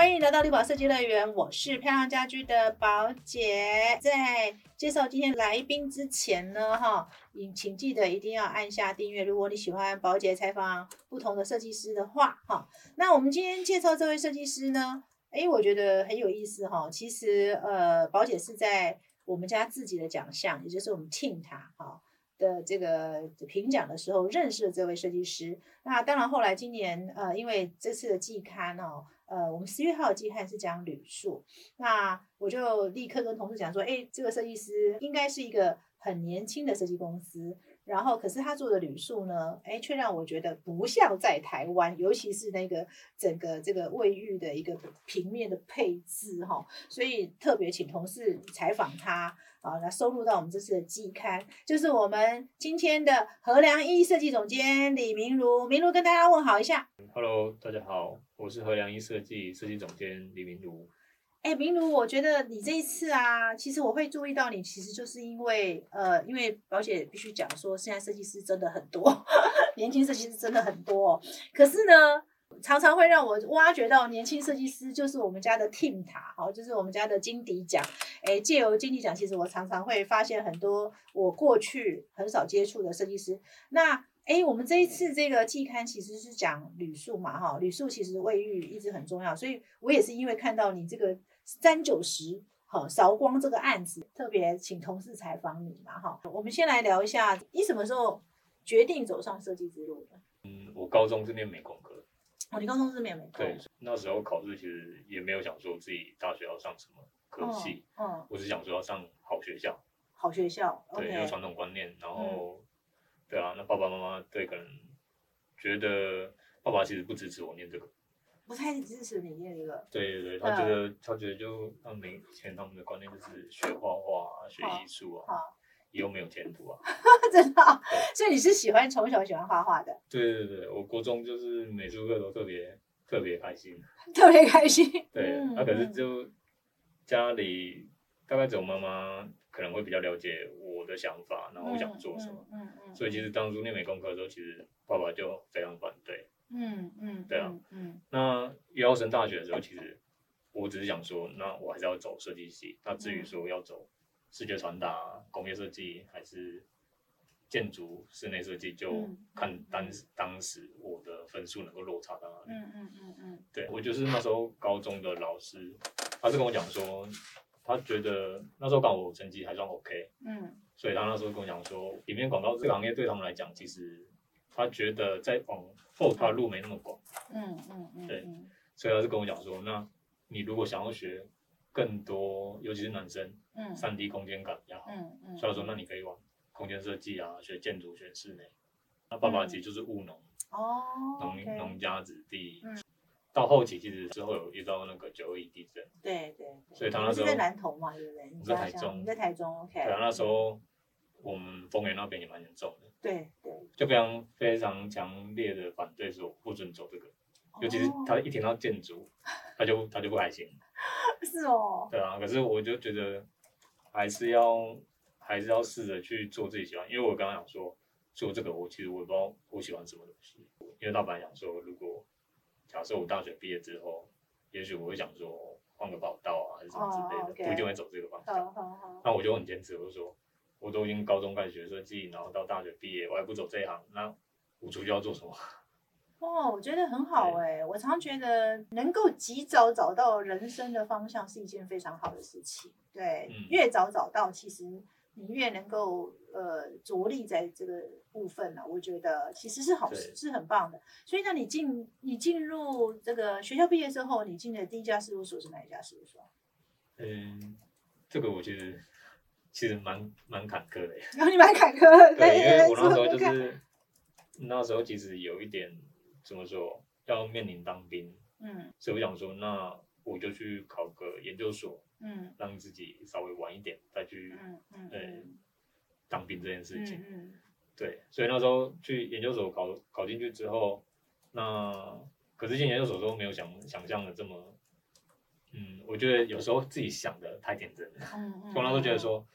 欢迎来到绿宝设计乐园，我是漂亮家居的宝姐。在介绍今天来宾之前呢，哈，请请记得一定要按下订阅。如果你喜欢宝姐采访不同的设计师的话，哈，那我们今天介绍这位设计师呢，诶，我觉得很有意思哈。其实，呃，宝姐是在我们家自己的奖项，也就是我们 team 他哈的这个评奖的时候认识了这位设计师。那当然，后来今年，呃，因为这次的季刊哦。呃，我们十月号的季刊是讲铝塑，那我就立刻跟同事讲说，哎，这个设计师应该是一个很年轻的设计公司。然后，可是他做的旅宿呢，哎，却让我觉得不像在台湾，尤其是那个整个这个卫浴的一个平面的配置哈，所以特别请同事采访他啊，来收录到我们这次的季刊，就是我们今天的何良一设计总监李明如，明如跟大家问好一下。Hello，大家好，我是何良一设计设计总监李明如。哎，明如，我觉得你这一次啊，其实我会注意到你，其实就是因为，呃，因为宝姐必须讲说，现在设计师真的很多，年轻设计师真的很多。可是呢，常常会让我挖掘到年轻设计师，就是我们家的 team 塔，好，就是我们家的金迪奖。哎，借由金迪奖，其实我常常会发现很多我过去很少接触的设计师。那，哎，我们这一次这个季刊其实是讲旅宿嘛，哈，旅宿其实卫浴一直很重要，所以我也是因为看到你这个。三九十，好韶光这个案子，特别请同事采访你嘛，哈。我们先来聊一下，你什么时候决定走上设计之路的？嗯，我高中是念美工科。哦，你高中是念美工？对，那时候考试其实也没有想说自己大学要上什么科系，嗯，我是想说要上好学校。好学校，对，有传统观念，然后，对啊，那爸爸妈妈对可能觉得爸爸其实不支持我念这个。不太支持你念这个。对对对，他觉得他觉得就他们以前他们的观念就是学画画、学艺术啊，以后没有前途啊。真的，所以你是喜欢从小喜欢画画的？对对对，我国中就是美术课都特别特别开心，特别开心。对，那可是就家里大概只有妈妈可能会比较了解我的想法，然后我想做什么。嗯嗯。所以其实当初念美工科的时候，其实爸爸就非常反对。嗯嗯，对啊，嗯，那要升大学的时候，其实我只是想说，那我还是要走设计系。那至于说要走视觉传达、工业设计还是建筑室内设计，就看当当时我的分数能够落差到哪里。嗯嗯嗯嗯，对我就是那时候高中的老师，他是跟我讲说，他觉得那时候刚好我成绩还算 OK，嗯，所以他那时候跟我讲说，平面广告这个行业对他们来讲，其实他觉得在往后他的路没那么广，嗯嗯嗯，对，所以他就跟我讲说，那你如果想要学更多，尤其是男生，嗯，三 D 空间感比较好，嗯嗯，所以说那你可以往空间设计啊，学建筑、学室内。那爸爸其实就是务农，哦，农农家子弟，嗯，到后期其实之后有遇到那个九二一地震，对对，所以他那时候在南投嘛，对不对？你在台中，你在台中，OK，对啊，那时候我们丰原那边也蛮严重的。对对，就非常非常强烈的反对说不准走这个，尤其是他一听到建筑，他就他就不开心。是哦。对啊，可是我就觉得还是要还是要试着去做自己喜欢，因为我刚刚讲说做这个，我其实我也不知道我喜欢什么东西。因为老板讲说，如果假设我大学毕业之后，也许我会想说换个跑道啊，还是什么之类的，不一定会走这个方向。那我就很坚持，我就说。我都已经高中开始学设计，然后到大学毕业，我还不走这一行，那我出去要做什么？哦，我觉得很好哎，我常觉得能够及早找到人生的方向是一件非常好的事情。对，越早找到，其实你越能够呃着力在这个部分呢。我觉得其实是好事，是很棒的。所以，那你进你进入这个学校毕业之后，你进的第一家事务所是哪一家事务所？嗯，这个我觉得。其实蛮蛮坎坷的，然后你蛮坎坷，对，因为我那时候就是那时候其实有一点怎么说，要面临当兵，嗯，所以我想说，那我就去考个研究所，嗯，让自己稍微晚一点再去，嗯嗯，对，当兵这件事情，嗯，对，所以那时候去研究所考考进去之后，那可是进研究所都没有想想象的这么，嗯，我觉得有时候自己想的太天真了，嗯嗯，我那时候觉得说。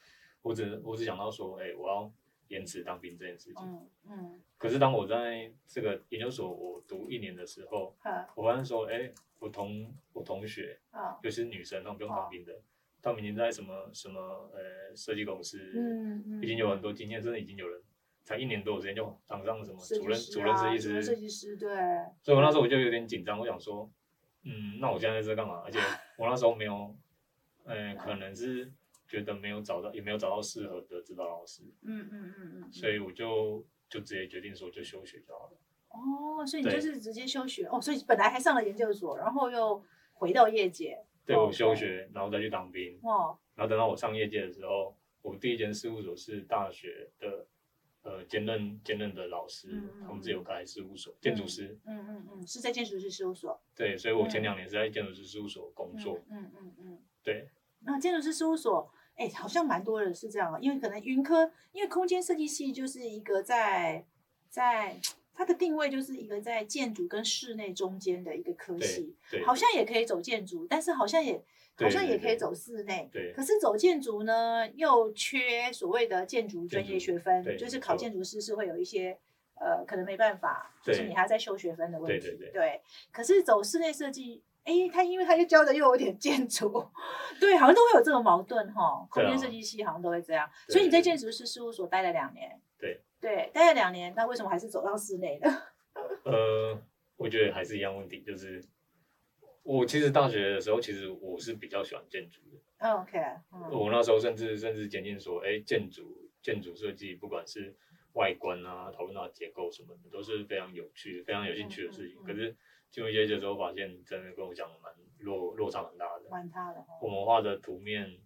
我只我只想到说，哎，我要延迟当兵这件事情。嗯嗯。可是当我在这个研究所我读一年的时候，我发现说，哎，我同我同学，啊，尤其是女生，她们不用当兵的，她们已经在什么什么呃设计公司，嗯嗯，已经有很多经验，真的已经有人才一年多的时间就当上什么主任主任设计师，设计师对。所以我那时候我就有点紧张，我想说，嗯，那我现在在这干嘛？而且 我那时候没有，呃，可能是。觉得没有找到，也没有找到适合的指导老师。嗯嗯嗯嗯。所以我就就直接决定说，就休学就好了。哦，所以你就是直接休学哦。所以本来还上了研究所，然后又回到业界。对，我休学，然后再去当兵。哦。然后等到我上业界的时候，我第一间事务所是大学的，呃，兼任兼任的老师，他们自有开事务所，建筑师。嗯嗯嗯，是在建筑师事务所。对，所以我前两年是在建筑师事务所工作。嗯嗯嗯。对。那建筑师事务所。哎，好像蛮多人是这样，因为可能云科，因为空间设计系就是一个在在它的定位就是一个在建筑跟室内中间的一个科系，好像也可以走建筑，但是好像也好像也可以走室内，对，可是走建筑呢又缺所谓的建筑专业学分，就是考建筑师是会有一些呃可能没办法，就是你还在修学分的问题，对，可是走室内设计。哎，他因为他又教的又有点建筑，对，好像都会有这种矛盾哈。空间设计系好像都会这样，所以你在建筑师事务所待了两年，对，对，待了两年，那为什么还是走到室内的？呃，我觉得还是一样问题，就是我其实大学的时候，其实我是比较喜欢建筑的。OK，我那时候甚至甚至检定说，哎，建筑建筑设计，不管是外观啊，讨论到结构什么的，都是非常有趣、非常有兴趣的事情。可是。进入业界之后，发现真的跟我讲蛮落落差蛮大的。蛮大的。我们画的图面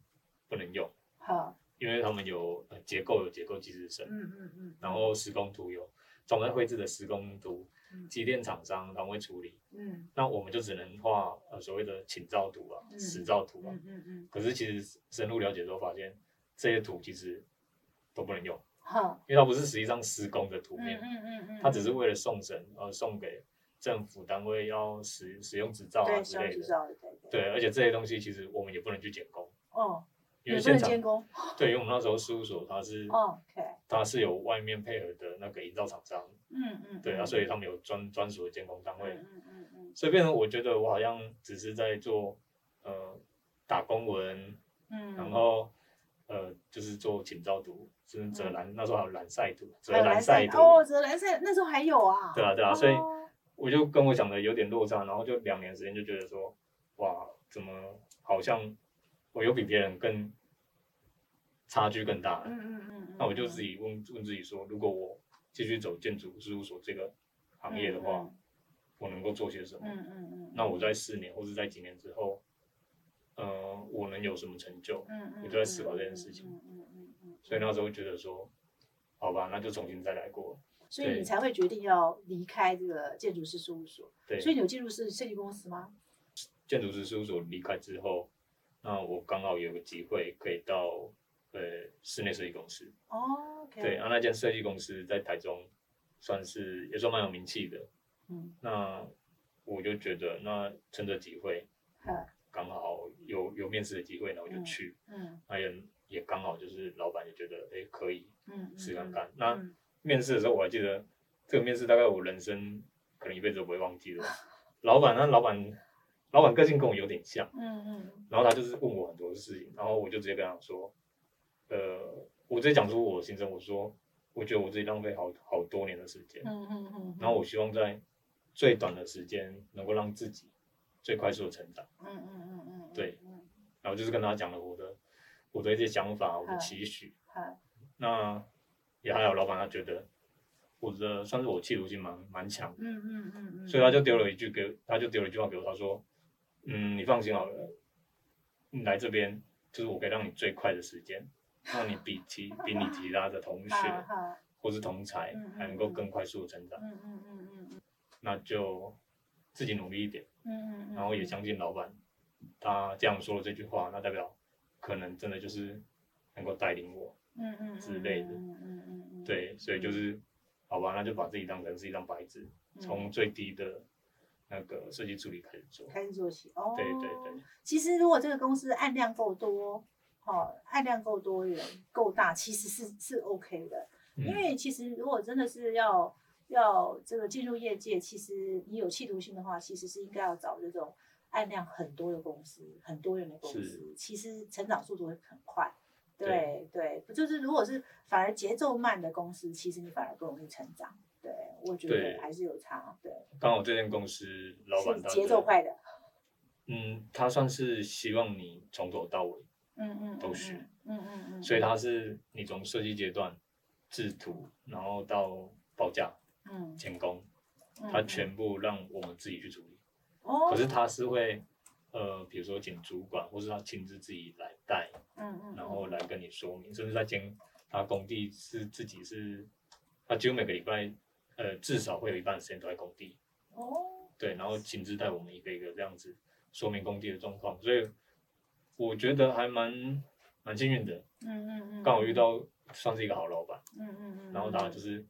不能用，好，因为他们有结构有结构技师生，嗯嗯嗯，然后施工图有专门绘制的施工图，机电厂商他们会处理，嗯，那我们就只能画呃所谓的请照图啊、实照图啊，嗯嗯嗯。可是其实深入了解之后，发现这些图其实都不能用，好，因为它不是实际上施工的图面，嗯嗯嗯，它只是为了送审而送给。政府单位要使使用执照啊之类的，对，而且这些东西其实我们也不能去监工哦，因为现场监工，对，因为我们那时候事务所它是，OK，它是有外面配合的那个营造厂商，嗯嗯，对啊，所以他们有专专属的监工单位，嗯嗯嗯，所以变成我觉得我好像只是在做呃打工文，嗯，然后呃就是做请照图，是泽蓝那时候还有蓝晒图，泽蓝晒图哦，泽蓝晒那时候还有啊，对啊对啊，所以。我就跟我想的有点落差，然后就两年时间就觉得说，哇，怎么好像我有比别人更差距更大？嗯嗯嗯。那我就自己问问自己说，如果我继续走建筑事务所这个行业的话，我能够做些什么？嗯嗯嗯。那我在四年或者在几年之后，呃，我能有什么成就？嗯嗯。我就在思考这件事情。嗯嗯嗯嗯。所以那时候觉得说，好吧，那就重新再来过。所以你才会决定要离开这个建筑师事务所。对。所以你有进入是设计公司吗？建筑师事务所离开之后，那我刚好有个机会可以到呃室内设计公司。哦。对，啊，那间设计公司在台中，算是也算蛮有名气的。嗯。那我就觉得，那趁着机会，刚好有有面试的机会，那我就去。嗯。那也也刚好就是老板也觉得，哎，可以。嗯。试看看。那。面试的时候我还记得，这个面试大概我人生可能一辈子都不会忘记的。老板，那老板，老板个性跟我有点像，嗯嗯，然后他就是问我很多事情，然后我就直接跟他说，呃，我直接讲出我心声，我说，我觉得我自己浪费好好多年的时间，嗯嗯嗯，然后我希望在最短的时间能够让自己最快速的成长，嗯嗯嗯嗯，对，然后就是跟他讲了我的我的一些想法，我的期许，那。也还有老板，他觉得我的算是我企图心蛮蛮强，嗯嗯嗯嗯，所以他就丢了一句给，他就丢了一句话给我，他说，嗯，你放心好了，你来这边就是我可以让你最快的时间，让你比其比你其他的同学或是同才还能够更快速的成长，嗯嗯嗯嗯嗯，那就自己努力一点，嗯嗯嗯，然后也相信老板，他这样说了这句话，那代表可能真的就是能够带领我。嗯嗯之类的，嗯嗯嗯。对，所以就是，好吧，那就把自己当成是一张白纸，从最低的那个设计助理开始做，开始做起。哦，对对对。其实如果这个公司案量够多，哦，案量够多，人够大，其实是是 OK 的。因为其实如果真的是要要这个进入业界，其实你有企图心的话，其实是应该要找这种案量很多的公司，很多元的公司，其实成长速度会很快。对对，不就是如果是反而节奏慢的公司，其实你反而不容易成长。对，我觉得还是有差。对，刚好这间公司老板节奏快的。嗯，他算是希望你从头到尾，嗯嗯，都学，嗯嗯嗯，所以他是你从设计阶段制图，然后到报价，嗯，监工，他全部让我们自己去处理。哦，可是他是会，呃，比如说请主管，或是他亲自自己来带，嗯嗯，然后来跟你说明，甚至在监他工地是自己是，他几乎每个礼拜，呃，至少会有一半时间都在工地。哦，对，然后亲自带我们一个一个这样子。说明工地的状况，所以我觉得还蛮蛮幸运的。嗯嗯嗯，刚好遇到算是一个好老板。嗯嗯嗯，然后当然就是，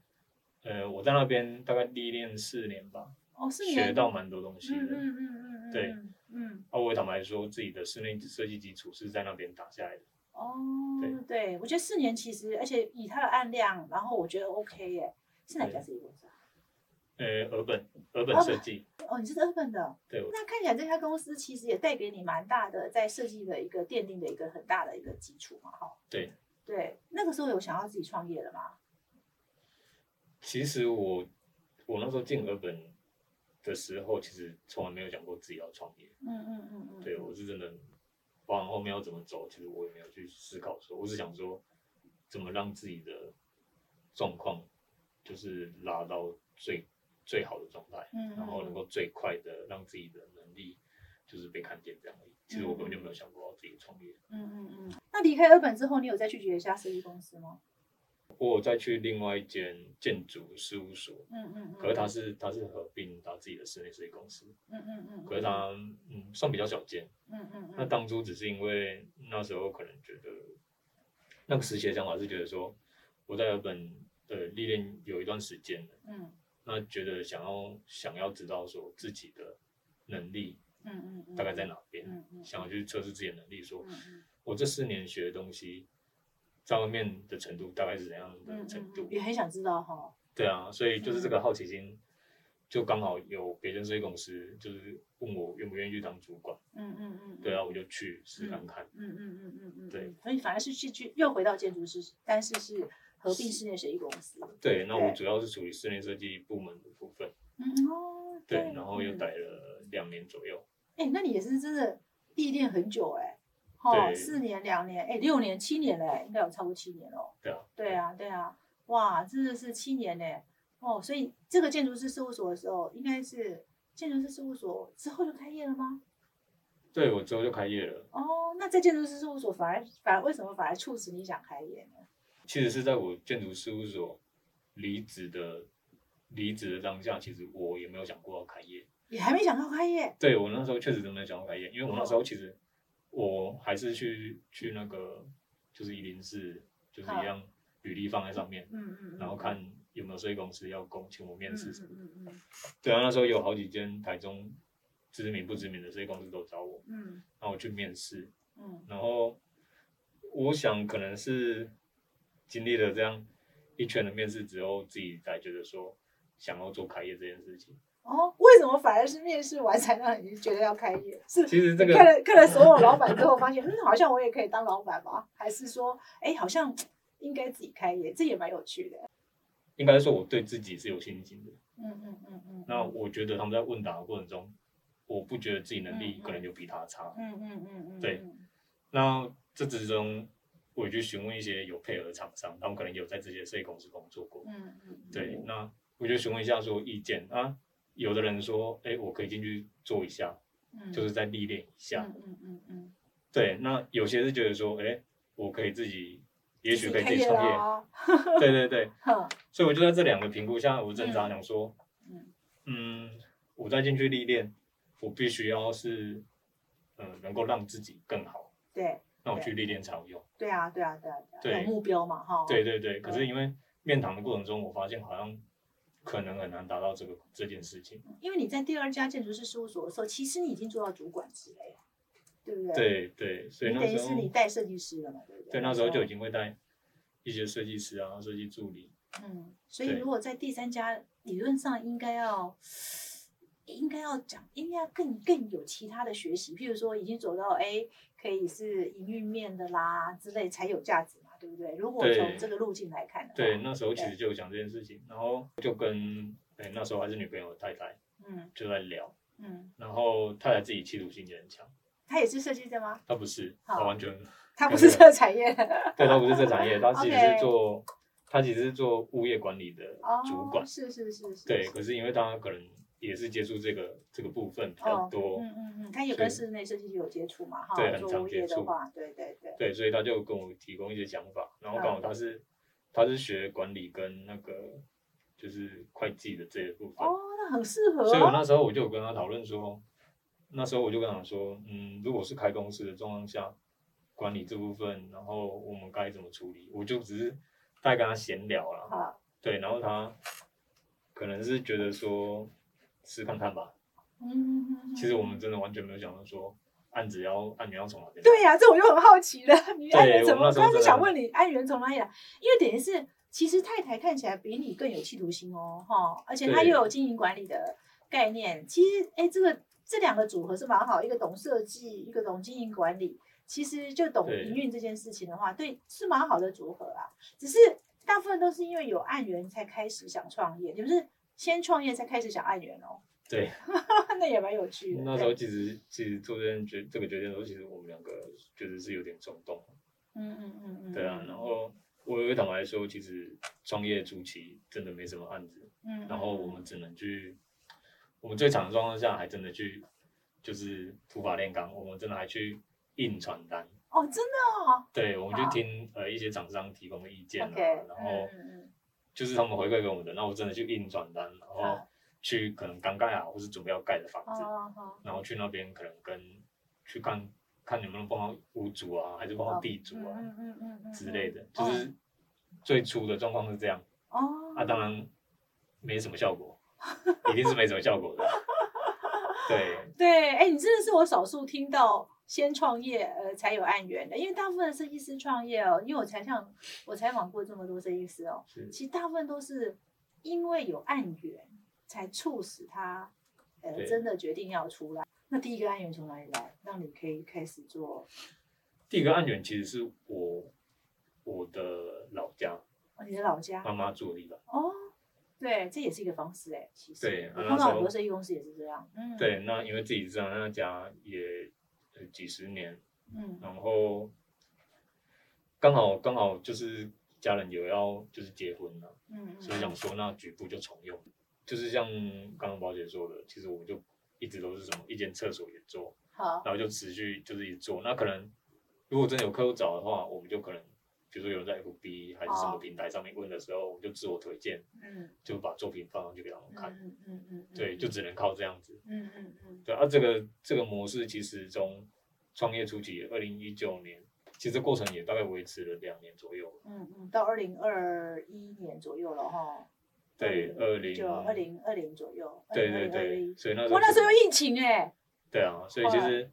呃，我在那边大概历练四年吧。哦，四年。学到蛮多东西的。嗯嗯嗯嗯对。嗯。啊，我坦白说，自己的室内设计基础是在那边打下来的。哦。对对，我觉得四年其实，而且以他的案量，然后我觉得 OK 耶。是哪家设计公司啊？呃，俄本，俄本设计。哦，你是日本的，对。那看起来这家公司其实也带给你蛮大的在设计的一个奠定的一个很大的一个基础嘛，哈。对。对，那个时候有想要自己创业了吗？其实我我那时候进日本的时候，其实从来没有想过自己要创业。嗯嗯嗯嗯。对，我是真的，往后面要怎么走，其实我也没有去思考说，我是想说怎么让自己的状况就是拉到最。最好的状态，嗯，然后能够最快的让自己的能力就是被看见这样而已。其实我根本就没有想过要自己创业。嗯嗯嗯。那离开日本之后，你有再去别一家设计公司吗？我有再去另外一间建筑事务所。嗯嗯嗯。可是他是他是合并他自己的室内设计公司。嗯嗯嗯。可是他嗯算比较小间。嗯嗯。那当初只是因为那时候可能觉得那个实习的想法是觉得说我在日本的历练有一段时间了。嗯。那觉得想要想要知道说自己的能力，嗯嗯，大概在哪边，嗯嗯，想要去测试自己的能力，说，我这四年学的东西，在外面的程度大概是怎样的程度，也很想知道哈。对啊，所以就是这个好奇心，就刚好有别人设计公司就是问我愿不愿意去当主管，嗯嗯嗯，对啊，我就去试看看，嗯嗯嗯嗯嗯，对，所以反而是去去又回到建筑师，但是是。合并室内设计公司。对，那我主要是处理室内设计部门的部分。嗯哦。对，然后又待了两年左右。哎，那你也是真的历练很久哎。哦，四年、两年，哎，六年、七年嘞，应该有超过七年哦。对啊。对啊，对啊，哇，真的是七年呢。哦，所以这个建筑师事务所的时候，应该是建筑师事务所之后就开业了吗？对，我之后就开业了。哦，那在建筑师事务所反而反而为什么反而促使你想开业呢？其实是在我建筑事务所离职的离职的当下，其实我也没有想过要开业，也还没想到开业。对我那时候确实都没有想到开业，因为我那时候其实我还是去去那个就是一零四，就是一样履历放在上面，嗯嗯，然后看有没有设计公司要公请我面试什么，嗯嗯，对啊，那时候有好几间台中知名不知名的设计公司都找我，嗯，然后我去面试，嗯，然后我想可能是。经历了这样一圈的面试之后，自己才觉得说想要做开业这件事情。哦，为什么反而是面试完才让你觉得要开业？是其实这个看了 看了所有老板之后，发现嗯，好像我也可以当老板吧？还是说，哎，好像应该自己开业，这也蛮有趣的。应该说我对自己是有信心的。嗯嗯嗯嗯。那我觉得他们在问答的过程中，我不觉得自己能力可能就比他差。嗯嗯嗯嗯。对。那这之中。我去询问一些有配合的厂商，他们可能有在这些设计公司工作过。嗯嗯。对，那我就询问一下说意见啊，有的人说，哎，我可以进去做一下，就是在历练一下。嗯嗯嗯嗯。对，那有些是觉得说，哎，我可以自己，也许可以自己创业。对对对。所以我就在这两个评估下，我挣扎想说，嗯，我再进去历练，我必须要是，嗯，能够让自己更好。对。那我去历练才有用。对啊，对啊，对啊，有目标嘛，哈。对对对，可是因为面谈的过程中，我发现好像可能很难达到这个这件事情。因为你在第二家建筑师事务所的时候，其实你已经做到主管职了，对不对？对对，所以那时候等于是你带设计师了嘛，对不对？对，那时候就已经会带一些设计师啊、设计助理，嗯，所以如果在第三家，理论上应该要应该要讲，应该更更有其他的学习，譬如说已经走到哎，可以是营运面的啦之类才有价值嘛，对不对？如果从这个路径来看的话，对，那时候其实就有讲这件事情，然后就跟哎那时候还是女朋友的太太，嗯，就在聊，嗯，然后太太自己企图心也很强，她也是设计的吗？她不是，她完全，她不是这个产业，对，她不是这产业，她 其实是做，她其实是做物业管理的主管，是是是是，对，可是因为她可能。也是接触这个这个部分比较多，嗯嗯嗯，他有跟室内设计有接触嘛？哈，对，很常接触。对对对。对，所以他就跟我提供一些想法，然后刚好他是他是学管理跟那个就是会计的这一部分。哦，那很适合。所以我那时候我就跟他讨论说，那时候我就跟他说，嗯，如果是开公司的状况下，管理这部分，然后我们该怎么处理？我就只是在跟他闲聊了。对，然后他可能是觉得说。试看看吧。嗯，其实我们真的完全没有想到说案子要案源要从哪边。对呀，这我就很好奇了。你案源怎么？刚是想问你案源从哪里来？因为等于是，其实太太看起来比你更有企图心哦，哈，而且她又有经营管理的概念。其实，哎，这个这两个组合是蛮好，一个懂设计，一个懂经营管理。其实就懂营运这件事情的话，对，是蛮好的组合啊。只是大部分都是因为有案源才开始想创业，你不是？先创业才开始想案源哦，对，那也蛮有趣的。那时候其实其实做这件决这个决定的时候，其实我们两个确实是有点冲动。嗯嗯嗯嗯。对啊，然后我有坦白说，其实创业初期真的没什么案子，嗯，然后我们只能去，我们最惨的状况下还真的去，就是土法炼钢，我们真的还去印传单。哦，真的哦。对，我们就听呃一些厂商提供的意见啊，然后。就是他们回馈给我们的，那我真的去印传单，然后去可能刚盖好或是准备要盖的房子，然后去那边可能跟去看看能不能帮到屋主啊，还是帮到地主啊之类的，就是最初的状况是这样。哦，啊，当然没什么效果，一定是没什么效果的。对对，哎，你真的是我少数听到。先创业，呃，才有案源的。因为大部分的设计师创业哦，因为我才像我采访过这么多设计师哦，其实大部分都是因为有案源，才促使他，呃，真的决定要出来。那第一个案源从哪里来，让你可以开始做？第一个案源其实是我我的老家，哦，你的老家，妈妈住的地方。哦，对，这也是一个方式哎，其实。对，碰到很多设计公司也是这样。嗯，对，那因为自己知道那家也。几十年，嗯，然后刚好刚好就是家人有要就是结婚了，嗯，所以想说那局部就重用，就是像刚刚宝姐说的，其实我们就一直都是什么一间厕所也做，好，然后就持续就是一直做。那可能如果真的有客户找的话，我们就可能比如说有人在 FB 还是什么平台上面问的时候，我们就自我推荐，嗯，就把作品放上去给他们看，嗯嗯嗯，对，就只能靠这样子，嗯嗯嗯，对啊，这个这个模式其实从创业初期，二零一九年，其实过程也大概维持了两年左右。嗯嗯，到二零二一年左右了哈。对，二零就二零二零左右。对对对，所以那时候我那时候有疫情哎。对啊，所以其实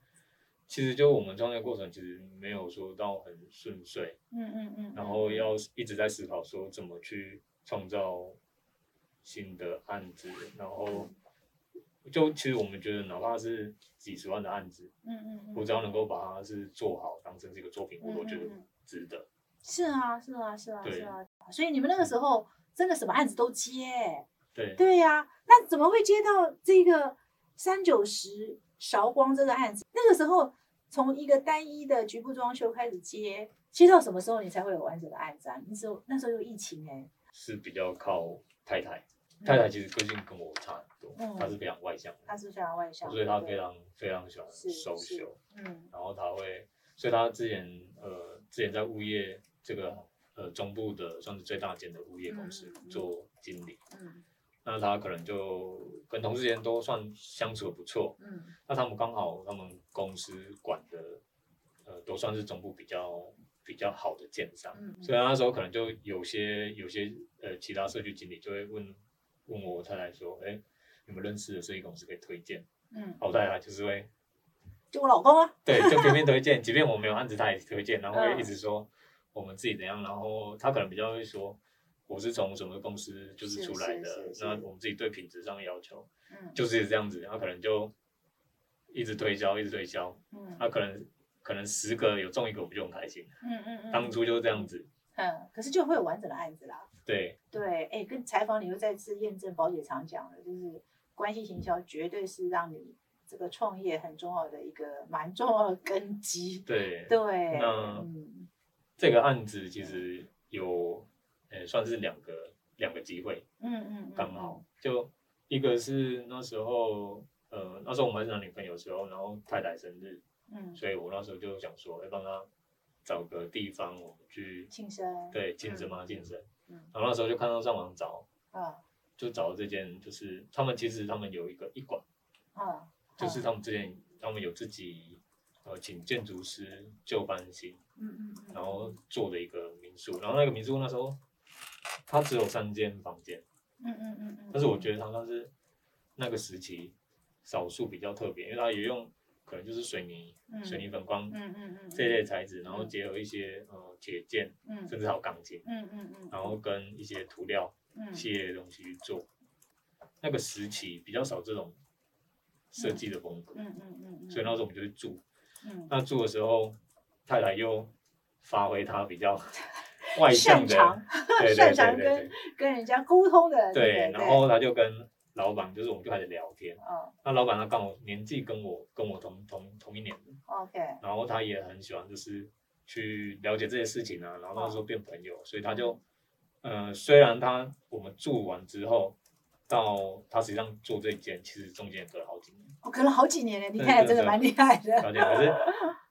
其实就我们创业过程其实没有说到很顺遂。嗯嗯嗯。然后要一直在思考说怎么去创造新的案子，然后。就其实我们觉得，哪怕是几十万的案子，嗯嗯嗯，我只要能够把它是做好，当成这个作品，我都觉得值得。是啊，是啊，是啊，是啊。所以你们那个时候真的什么案子都接。对。对呀，那怎么会接到这个三九十韶光这个案子？那个时候从一个单一的局部装修开始接，接到什么时候你才会有完整的案子啊？那时候那时候有疫情哎。是比较靠太太。太太其实个性跟我差很多，她是非常外向的，她是非常外向，所以她非常非常喜欢收修，嗯，然后她会，所以她之前呃之前在物业这个呃中部的算是最大间的物业公司做经理，嗯，那他可能就跟同事之间都算相处的不错，嗯，那他们刚好他们公司管的呃都算是总部比较比较好的建商，嗯所以那时候可能就有些有些呃其他社区经理就会问。问我太太说：“哎，你们认识的设计公司可以推荐？”嗯，我太太就是会，就我老公啊，对，就偏偏推荐，即便我没有案子，他也推荐，然后会一直说我们自己怎样，然后他可能比较会说，我是从什么公司就是出来的，那我们自己对品质上的要求，嗯，就是这样子，然后可能就一直推销，一直推销，嗯，那可能可能十个有中一个，我们就很开心，嗯嗯嗯，当初就是这样子，嗯，可是就会有完整的案子啦，对。对，哎，跟采访你又再次验证宝姐常讲的，就是关系行销绝对是让你这个创业很重要的一个蛮重要的根基，对。对，那这个案子其实有。呃，算是两个两个机会，嗯嗯，刚好。就一个是那时候，呃，那时候我们是男女朋友时候，然后太太生日，嗯，所以我那时候就想说，要帮她找个地方，我们去庆生，对，庆生嘛，庆生，嗯，然后那时候就看到上网找，啊，就找这间，就是他们其实他们有一个一馆，啊，就是他们之前他们有自己，呃，请建筑师旧翻新，嗯嗯，然后做的一个民宿，然后那个民宿那时候。它只有三间房间，嗯嗯嗯嗯，但是我觉得它算是那个时期少数比较特别，因为它也用可能就是水泥、水泥粉光，嗯嗯嗯这一类材质，然后结合一些呃铁件，嗯，甚至还有钢筋，嗯嗯嗯，然后跟一些涂料系列的东西去做，那个时期比较少这种设计的风格，嗯嗯嗯，所以那时候我们就去住，嗯，那住的时候太太又发挥她比较。外向的，擅长跟 跟人家沟通的。对，然后他就跟老板，就是我们就开始聊天。嗯。那老板他刚好年纪跟我跟我同同同一年的。OK。然后他也很喜欢，就是去了解这些事情啊。然后那时候变朋友，所以他就，呃，虽然他我们住完之后，到他实际上做这一件，其实中间隔了好几年。哦，隔了好几年呢，你看真的蛮厉害的。了解，可是。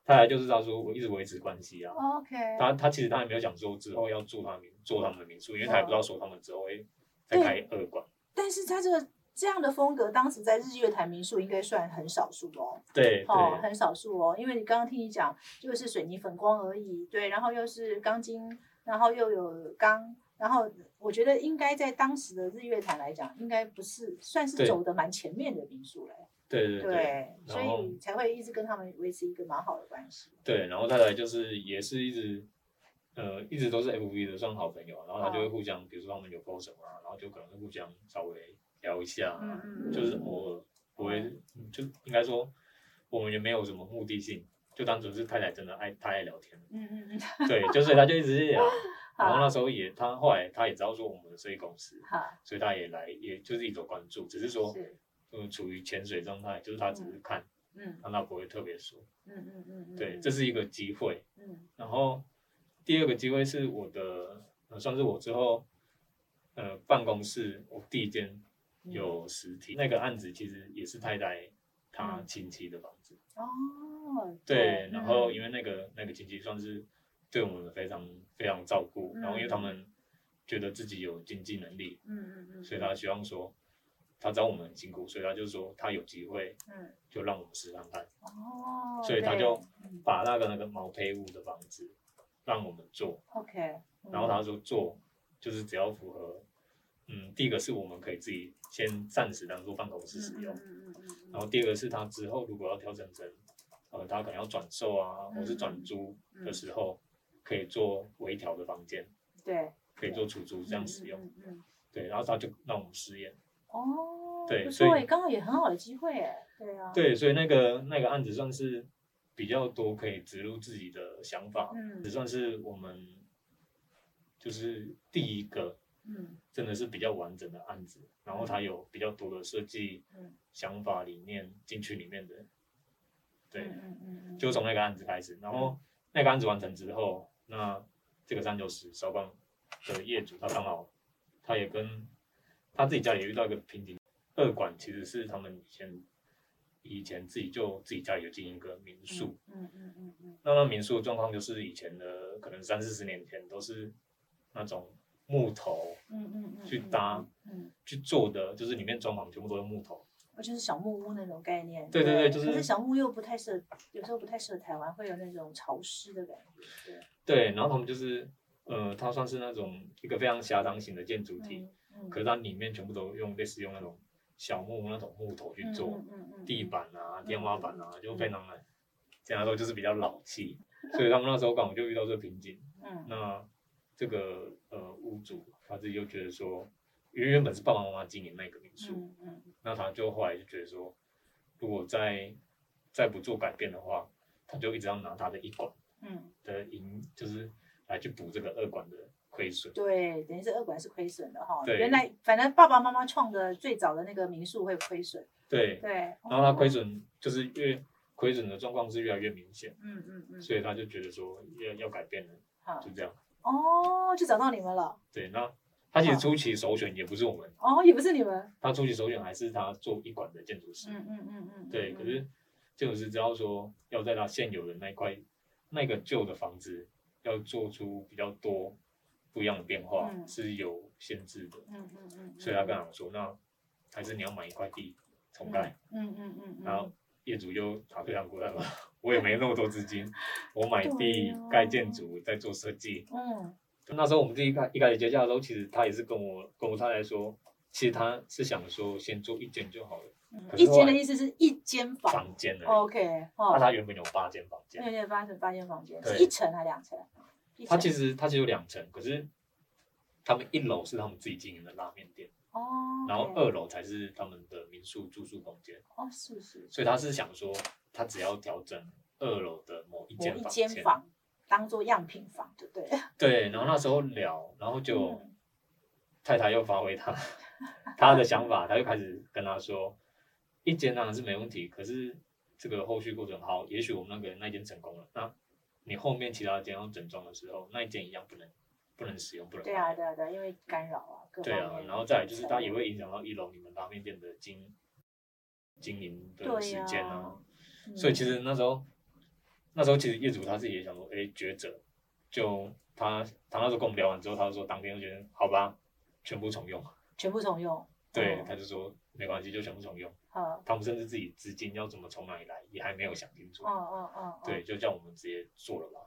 他来就是他说我一直维持关系啊。OK。他他其实他也没有讲说之后要住他们做他们的民宿，因为他也不知道说他们之后会再开二馆。但是他这个这样的风格，当时在日月潭民宿应该算很少数哦。对，哦，很少数哦，因为你刚刚听你讲，就是水泥粉光而已，对，然后又是钢筋，然后又有钢，然后我觉得应该在当时的日月潭来讲，应该不是算是走的蛮前面的民宿嘞。对对对，所以才会一直跟他们维持一个蛮好的关系。对，然后再来就是也是一直，呃，一直都是 F V 的算好朋友，然后他就会互相，比如说他们有 post 什么，然后就可能会互相稍微聊一下，嗯嗯就是偶尔不会，就应该说我们也没有什么目的性，就单纯是太太真的爱太爱聊天，嗯嗯嗯，对，就是他就一直聊，然后那时候也他后来他也知道说我们的设计公司，所以他也来，也就是一种关注，只是说。嗯，处于潜水状态，就是他只是看，嗯，他不会特别说，嗯嗯嗯对，这是一个机会，嗯，然后第二个机会是我的，算是我之后，呃，办公室我第一间有实体那个案子，其实也是太太他亲戚的房子，哦，对，然后因为那个那个亲戚算是对我们非常非常照顾，然后因为他们觉得自己有经济能力，嗯嗯嗯，所以他希望说。他知道我们很辛苦，所以他就说他有机会，嗯，就让我们试看看。哦，所以他就把那个那个毛坯屋的房子让我们做。OK。然后他说做就是只要符合，嗯，第一个是我们可以自己先暂时当做办公室使用。嗯嗯嗯。然后第二个是他之后如果要调整成，呃，他可能要转售啊，或是转租的时候，可以做微调的房间。对。可以做出租这样使用。嗯嗯。对，然后他就让我们试验。哦，对，所以刚好也很好的机会哎，对啊，对，所以那个那个案子算是比较多可以植入自己的想法，嗯，也算是我们就是第一个，嗯，真的是比较完整的案子，然后它有比较多的设计想法理念进去里面的，对，嗯嗯嗯，就从那个案子开始，然后那个案子完成之后，那这个三九十烧光的业主他刚好他也跟。他自己家里遇到一个瓶颈，二馆其实是他们以前以前自己就自己家里有经营一个民宿，嗯嗯嗯嗯，那那民宿的状况就是以前的可能三四十年前都是那种木头，嗯嗯嗯，去搭，嗯，去做的就是里面装潢全部都是木头，而就是小木屋那种概念，对对对，就是，可是小木又不太适合，有时候不太适合台湾，会有那种潮湿的感觉，对，对，然后他们就是，呃，它算是那种一个非常狭长型的建筑体。可是它里面全部都用类似用那种小木那种木头去做地板啊、天花板啊，就非常的，这样说就是比较老气，所以他们那时候刚好就遇到这个瓶颈。嗯，那这个呃屋主他自己就觉得说，因为原本是爸爸妈妈经营那个民宿，嗯嗯。那他就后来就觉得说，如果再再不做改变的话，他就一直要拿他的一馆嗯，的盈，就是来去补这个二馆的亏损。对，等于是二馆是亏损的哈。对原来反正爸爸妈妈创的最早的那个民宿会亏损，对，对。然后他亏哦，损就是越亏损的状况是越来越明显，嗯嗯嗯，所以他就觉得说要要改变了，好就这样。哦，就找到你们了。对，那他其实初期首选也不是我们，哦，也不是你们。他初期首选还是他做一馆的建筑师。嗯嗯嗯嗯。对，嗯可是建筑师只要说要在他现有的那一块那个旧的房子要做出比较多不一样的变化，嗯是有限制的。嗯嗯嗯，所以他跟我说，那还是你要买一块地重盖。嗯嗯嗯嗯，然后业主就他非常过来嘛，我也没那么多资金，我买地啊盖建筑再做设计。嗯那时候我们自己开一开始接洽的时候，其实他也是跟我跟我太太说，其实他是想说先做一间就好了，一间的意思是一间房。房间的。OK，那哦，他原本有八间房间对，对，八层八间房间，是一层还是两层？一他其实他其实有两层，可是他们一楼是他们自己经营的拉面店，哦，然后二楼才是他们的民宿住宿空间，哦是是，所以他是想说，他只要调整二楼的某一某一间房间，间房当做样品房，对不对？对，然后那时候聊，然后就、嗯太太又发挥他他的想法，他就开始跟他说，一间当然是没问题，可是这个后续过程好，也许我们那个那间成功了，那你后面其他间要整装的时候，那一间一样不能不能使用，不能对啊对啊对啊，因为干扰啊，各对啊，然后再来就是它也会影响到一楼你们拉面店的经经营的时间啊所以其实那时候那时候其实业主他自己也想说，哎，抉择，就他他那时候跟我们聊完之后，他就说当天就觉得好吧，全部重用，全部重用，对，嗯。他就说没关系，就全部重用。嗯他们甚至自己资金要怎么从哪里来也还没有想清楚，嗯嗯嗯，嗯对，。就叫我们直接做了吧，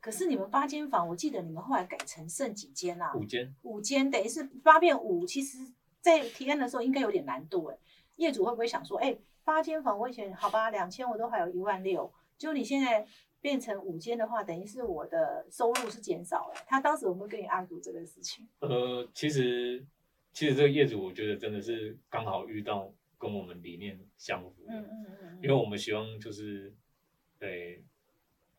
可是你们八间房，我记得你们后来改成剩几间啊？五间，五间，等于是八变五。其实，在提案的时候应该有点难度哎。业主会不会想说，哎，八间房我以前好吧，两千我都还有一万六，就你现在变成五间的话，等于是我的收入是减少了。他当时有没有跟你 argue 这个事情？呃，其实其实这个业主我觉得真的是刚好遇到跟我们理念相符的，嗯嗯嗯，因为我们希望就是，对，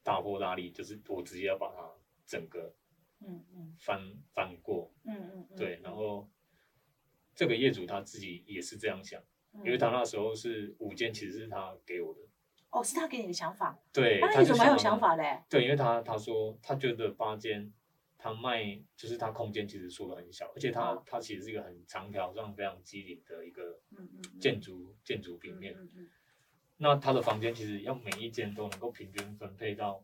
大破大立，就是我直接要把它整个嗯嗯。翻翻过，嗯嗯嗯，对，然后这个业主他自己也是这样想，嗯。因为他那时候是五间，其实是他给我的，哦是他给你的想法，对，那他就你怎么蛮有想想法嘞？对，因为他他说他觉得八间他卖就是他空间其实缩的很小，而且他哦他其实是一个很长条状非常机灵的一个建筑建筑平面。那他的房间其实要每一间都能够平均分配到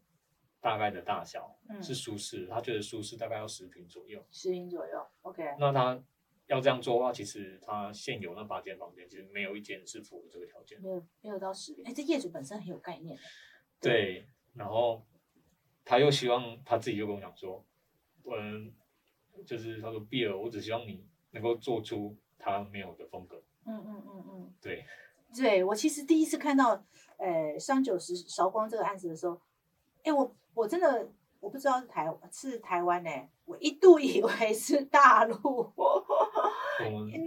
大概的大小，嗯是舒适。他觉得舒适大概要十平左右。十平左右，OK，那他要这样做的话，其实他现有那八间房间其实没有一间是符合这个条件。没有没有到十平，哎，这业主本身很有概念，对，然后他又希望他自己就跟我讲说，嗯，就是他说比尔，我只希望你能够做出他没有的风格。嗯嗯嗯嗯。对，对我其实第一次看到，呃，商九十韶光这个案子的时候，哎，我我真的我不知道是台是台湾呢、我一度以为是大陆。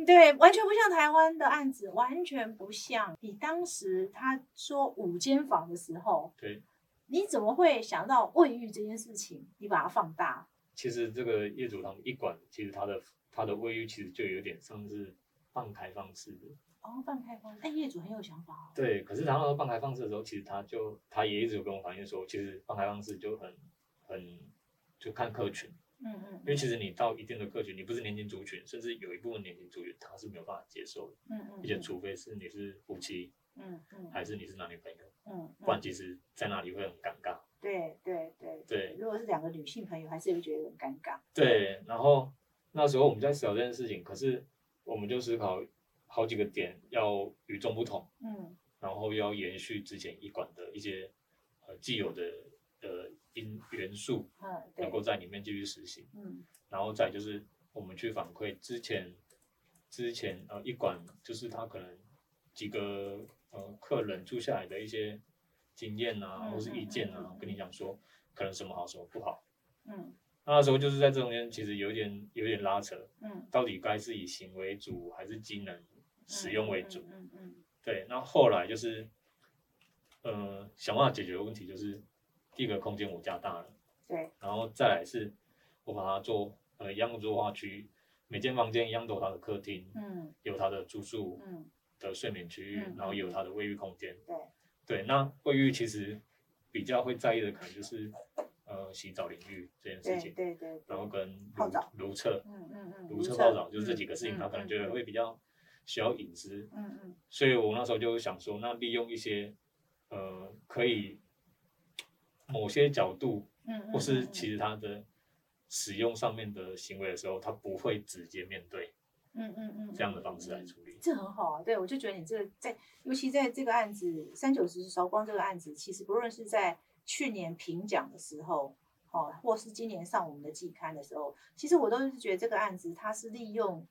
对，完全不像台湾的案子，完全不像。你当时他说五间房的时候，对，你怎么会想到卫浴这件事情？你把它放大，其实这个业主他们一管，其实他的他的卫浴其实就有点像是半开放式的。哦，半开放，哎，业主很有想法哦。对，可是他那时候半开放式的时候，其实他就他也一直有跟我反映说，其实半开放式就很很就看客群。嗯嗯因为其实你到一定的客群，你不是年轻族群，甚至有一部分年轻族群他是没有办法接受的，嗯嗯，而且除非是你是夫妻，嗯嗯还是你是男女朋友，嗯，不然其实在那里会很尴尬。对对对对如果是两个女性朋友，还是会觉得很尴尬。对，然后那时候我们在思考这件事情，可是我们就思考好几个点要与众不同，嗯。然后要延续之前一馆的一些呃既有的呃因元素，嗯，能够在里面继续实行。嗯。然后再就是我们去反馈之前之前呃一馆就是他可能几个呃客人住下来的一些经验啊，嗯或是意见啊，跟你讲说可能什么好什么不好，嗯。那时候就是在这中间，其实有点有点拉扯，嗯，到底该是以形为主还是机能使用为主？嗯嗯，对。那后来就是，呃，想办法解决的问题，就是第一个空间我加大了，对，然后再来是，我把它做呃一样的作画区，每间房间一样都有它的客厅，嗯，有它的住宿，嗯，的睡眠区域，然后有它的卫浴空间，对，对。那卫浴其实比较会在意的可能就是。呃，洗澡淋浴这件事情，对对对，然后跟泡澡、如厕，嗯嗯嗯，如厕泡澡就是这几个事情，他可能觉得会比较需要隐私，嗯嗯，所以我那时候就想说，那利用一些呃，可以某些角度，嗯或是其实他的使用上面的行为的时候，他不会直接面对，嗯嗯嗯，这样的方式来处理，这很好啊。对，我就觉得你这个在，尤其在这个案子三九十韶光这个案子，其实不论是在。去年评奖的时候，哦，或是今年上我们的季刊的时候，其实我都是觉得这个案子它是利用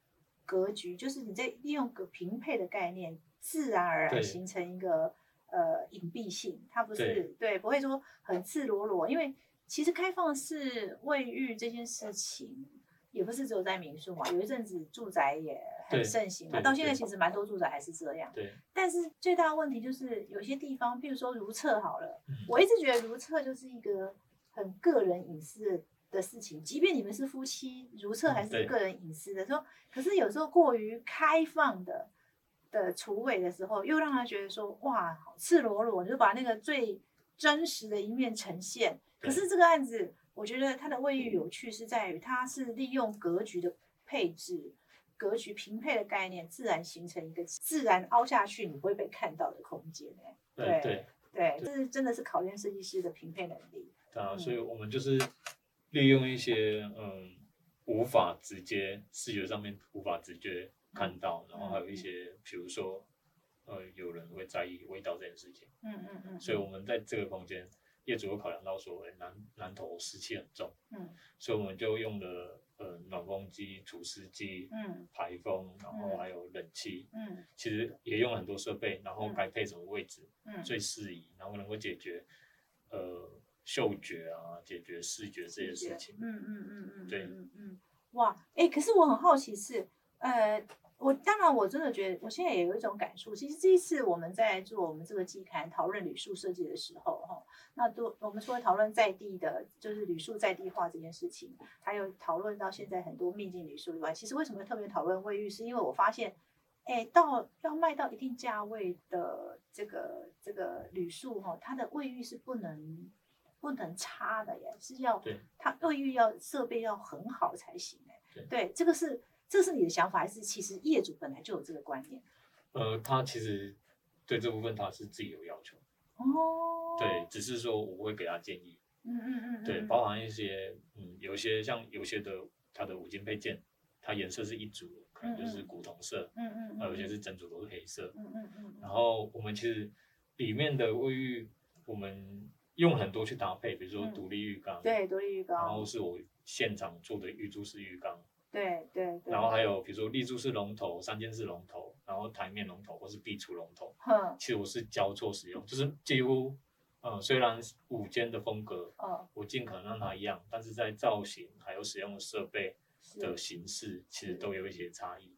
格局，就是你在利用个平配的概念，自然而然形成一个呃隐蔽性，它不是对，不会说很赤裸裸，因为其实开放式卫浴这件事情。也不是只有在民宿嘛，有一阵子住宅也很盛行嘛，到现在其实蛮多住宅还是这样。对。但是最大的问题就是有些地方，比如说如厕好了，我一直觉得如厕就是一个很个人隐私的事情，即便你们是夫妻，如厕还是个人隐私的。说，可是有时候过于开放的的厨卫的时候，又让他觉得说，哇，赤裸裸，就把那个最真实的一面呈现。可是这个案子。我觉得它的卫浴有趣是在于，它是利用格局的配置、格局平配的概念，自然形成一个自然凹下去你不会被看到的空间。哎，对对对，这是真的是考验设计师的平配能力。对啊，所以我们就是利用一些嗯无法直接视觉上面无法直接看到，然后还有一些比如说呃有人会在意味道这件事情。嗯嗯嗯。所以我们在这个空间。业主会考量到说，哎，南南头湿气很重，嗯，所以我们就用了呃暖风机、除湿机、嗯，排风，然后还有冷气，嗯，其实也用了很多设备，然后该配什么位置，嗯，最适宜，然后能够解决呃嗅觉啊，解决视觉这些事情，嗯嗯嗯嗯，对，嗯嗯，哇，哎，可是我很好奇是，呃。我当然，我真的觉得，我现在也有一种感触。其实这一次我们在做我们这个季刊讨论旅宿设计的时候，哈，那都我们除了讨论在地的，就是旅宿在地化这件事情，还有讨论到现在很多秘境旅宿以外，其实为什么特别讨论卫浴？是因为我发现，哎，到要卖到一定价位的这个这个旅宿，哈，它的卫浴是不能不能差的耶，是要它卫浴要设备要很好才行，哎，对，这个是。这是你的想法，还是其实业主本来就有这个观念？呃，他其实对这部分他是自己有要求哦。对，只是说我会给他建议。嗯嗯嗯。对，包含一些嗯，有些像有些的它的五金配件，它颜色是一组，可能就是古铜色。嗯嗯。还有些是整组都是黑色。嗯嗯嗯。然后我们其实里面的卫浴，我们用很多去搭配，比如说独立浴缸。对，独立浴缸。然后是我现场做的玉珠式浴缸。对对，然后还有比如说立柱式龙头、三间式龙头，然后台面龙头或是壁橱龙头，其实我是交错使用，就是几乎，嗯，虽然五间的风格，嗯，我尽可能让它一样，但是在造型还有使用的设备的形式，其实都有一些差异。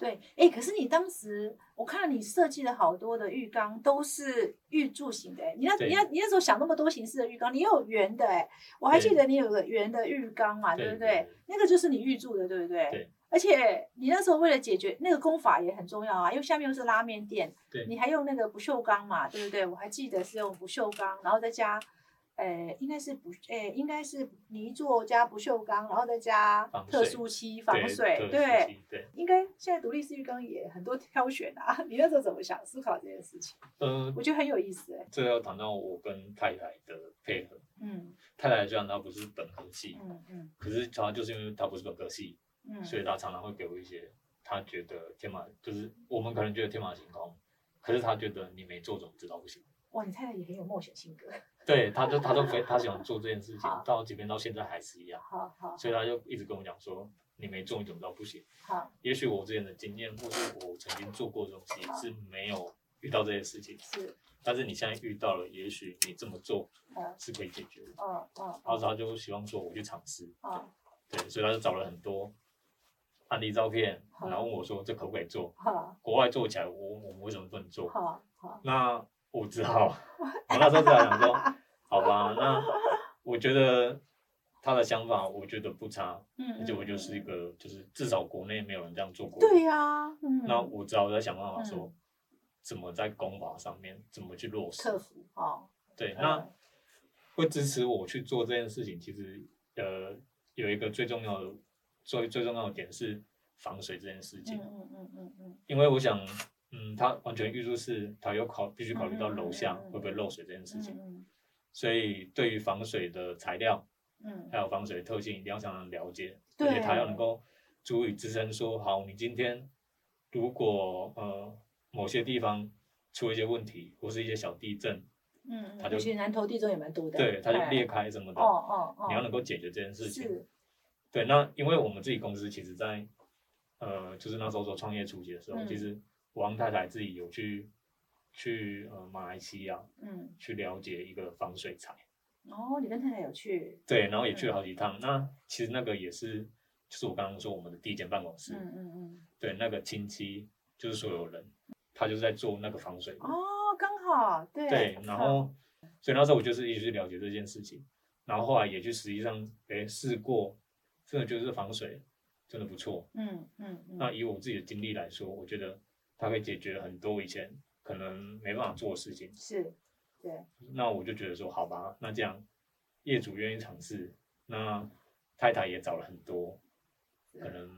对，哎，可是你当时我看到你设计了好多的浴缸，都是玉柱型的，哎，你那、你那、你那时候想那么多形式的浴缸，你有圆的，哎，我还记得你有个圆的浴缸嘛，对不对？那个就是你玉柱的，对不对？对。而且你那时候为了解决那个功法也很重要啊，因为下面又是拉面店，对，你还用那个不锈钢嘛，对不对？我还记得是用不锈钢，然后再加。呃，应该是不，呃，应该是泥做加不锈钢，然后再加特殊漆防水，对，对，应该现在独立式浴缸也很多挑选啊。你那时候怎么想思考这件事情？嗯，我觉得很有意思哎。这要谈到我跟太太的配合，嗯，太太虽然她不是本科系，嗯嗯，可是常常就是因为她不是本科系，嗯，所以她常常会给我一些她觉得天马，就是我们可能觉得天马行空，可是她觉得你没做怎么知道不行？哇，你太太也很有冒险性格。对，他就他都非他喜欢做这件事情，到即便到现在还是一样。好好，所以他就一直跟我讲说，你没做你怎么知道不行？好，也许我之前的经验或是我曾经做过的东西是没有遇到这些事情。是，但是你现在遇到了，也许你这么做是可以解决的。嗯嗯。然后他就希望说我去尝试。啊。对，所以他就找了很多案例照片，然后问我说这可不可以做？国外做起来，我我们为什么不能做？好。那我只好，我那时候就在想说，好吧，那我觉得他的想法，我觉得不差。嗯。而且我就是一个，就是至少国内没有人这样做过。对呀。嗯。那我只好在想办法说。怎么在功法上面怎么去落实？克服哦。对，那会支持我去做这件事情。其实，呃，有一个最重要的、最最重要的点是防水这件事情。嗯嗯嗯嗯嗯。因为我想，嗯，他完全预祝是他有考必须考虑到楼下会不会漏水这件事情。所以，对于防水的材料，嗯，还有防水的特性，一定要常常了解。而且，它要能够足以支撑说，好，你今天如果呃。某些地方出一些问题，或是一些小地震，嗯，它就其实南投地震也蛮多的，对，它就裂开什么的，哦哦哦，你要能够解决这件事情，对，那因为我们自己公司其实，在呃，就是那时候说创业初期的时候，其实王太太自己有去去呃马来西亚，嗯，去了解一个防水材，哦，你跟太太有去，对，然后也去了好几趟，那其实那个也是，就是我刚刚说我们的第一间办公室，嗯嗯嗯，对，那个亲戚就是所有人。他就是在做那个防水哦，刚好对对，然后所以那时候我就是一直去了解这件事情，然后后来也去实际上哎试过，真的就是防水真的不错，嗯嗯，那以我自己的经历来说，我觉得它可以解决很多以前可能没办法做的事情，是，对，那我就觉得说好吧，那这样业主愿意尝试，那太太也找了很多可能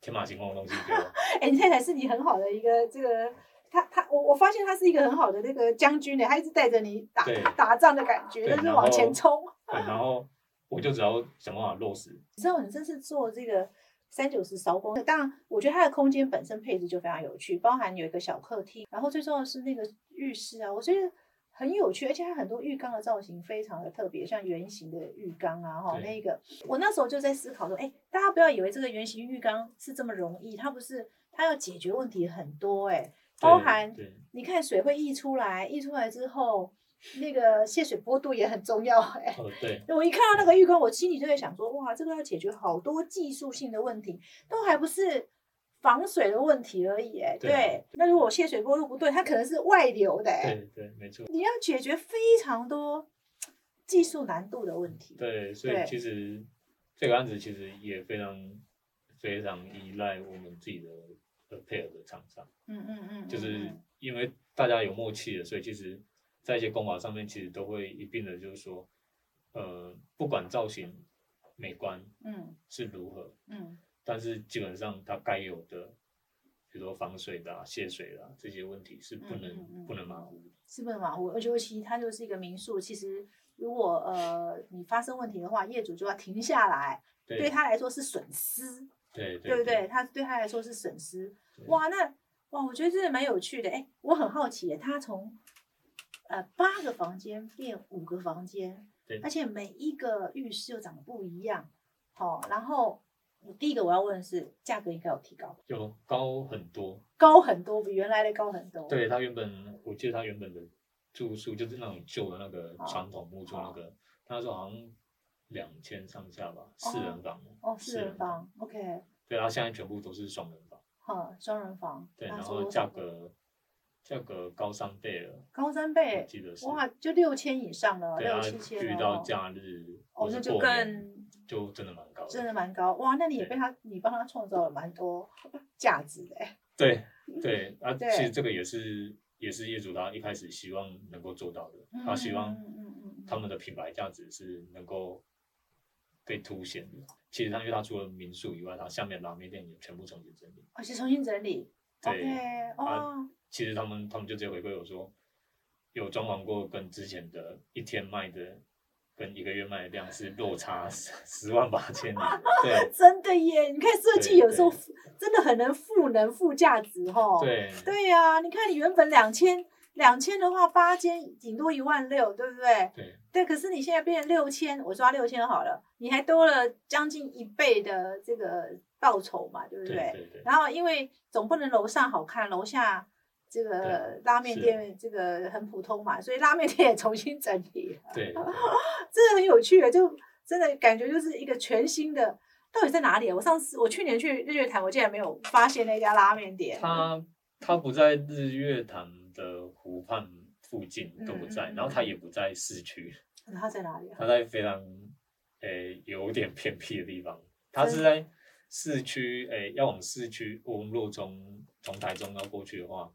天马行空的东西给我，哎，你太太是你很好的一个这个。他他我我发现他是一个很好的那个将军呢，他一直带着你打打仗的感觉，就是往前冲。然后我就只要想办法落实。你知道你这次做这个三九十烧光，当然我觉得它的空间本身配置就非常有趣，包含有一个小客厅，然后最重要的是那个浴室啊，我觉得很有趣，而且它很多浴缸的造型非常的特别，像圆形的浴缸啊，哈，那个我那时候就在思考说，哎，大家不要以为这个圆形浴缸是这么容易，它不是，它要解决问题很多，哎。包含，你看水会溢出来，溢出来之后，那个泄水坡度也很重要。哎，对，我一看到那个浴缸，我心里就在想说，哇，这个要解决好多技术性的问题，都还不是防水的问题而已。哎，对，那如果泄水坡度不对，它可能是外流的。对对，没错。你要解决非常多技术难度的问题。对，所以其实这个案子其实也非常非常依赖我们自己的。配合的厂商，嗯嗯嗯，就是因为大家有默契的，所以其实，在一些公法上面，其实都会一并的，就是说，呃，不管造型美观，嗯，是如何，嗯，但是基本上它该有的，比如说防水的、泄水的这些问题是不能不能马虎，是不能马虎。而且尤其它就是一个民宿，其实如果呃你发生问题的话，业主就要停下来，对他来说是损失。对对不对？他对他来说是损失。哇，那哇，我觉得真的蛮有趣的。哎，我很好奇，他从呃八个房间变五个房间，对，而且每一个浴室又长得不一样。好，然后第一个我要问的是，价格应该有提高？有高很多，高很多，比原来的高很多。对他原本，我记得他原本的住宿就是那种旧的那个传统木住那个，他说好像。两千上下吧，四人房哦，四人房，OK。对啊，现在全部都是双人房。哈，双人房。对，然后价格价格高三倍了。高三倍，记得是。哇，就六千以上了，六七千遇到假日，哦，那就更就真的蛮高。真的蛮高，哇，那你也被他，你帮他创造了蛮多价值的。对 对啊，其实这个也是也是业主他一开始希望能够做到的，他希望他们的品牌价值是能够。被凸显的，其实他因为他除了民宿以外，他下面拉面店也全部重新整理。而且重新整理。对。哦。其实他们他们就直接回馈我说，有装潢过，跟之前的一天卖的，跟一个月卖的量是落差十十万八千里。对。真的耶！你看设计有时候真的很能赋能、附价值哈。对。对呀，你看你原本两千。两千的话，八间顶多一万六，对不对？对。对，可是你现在变成六千，我抓六千好了，你还多了将近一倍的这个报酬嘛，对不对？对对对。然后，因为总不能楼上好看，楼下这个拉面店这个很普通嘛，所以拉面店也重新整理。对，真的很有趣啊，就真的感觉就是一个全新的。到底在哪里？啊我上次我去年去日月潭，我竟然没有发现那家拉面店。它它不在日月潭的湖畔附近，都不在，然后它也不在市区。它在哪里？啊它在非常诶有点偏僻的地方。它是在市区，诶要往市区，我们若从从台中要过去的话，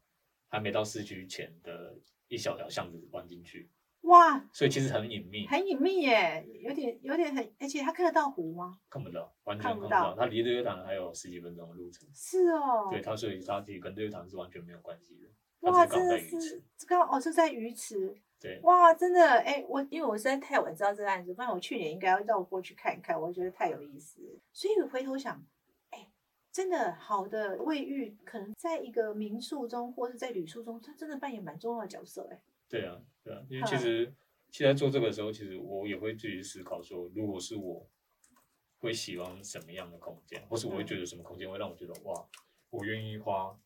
还没到市区前的一小条巷子弯进去。哇，所以其实很隐秘，很隐秘耶，有点有点很，而且他看得到湖吗？看不到，完全看不到。他离日月潭还有十几分钟的路程。是哦。对，它所以它其实跟日月潭是完全没有关系的。哇，真的是刚哦，是在鱼池。对。哇，真的哎，我因为我实在太晚知道这个案子，不然我去年应该要绕过去看一看，我觉得太有意思。所以回头想，哎，真的好的卫浴，可能在一个民宿中或是在旅宿中，它真的扮演蛮重要的角色哎。对啊，对啊，因为其实现在做这个时候，其实我也会自己思考说，如果是我，会喜欢什么样的空间，或是我会觉得什么空间会让我觉得哇，我愿意花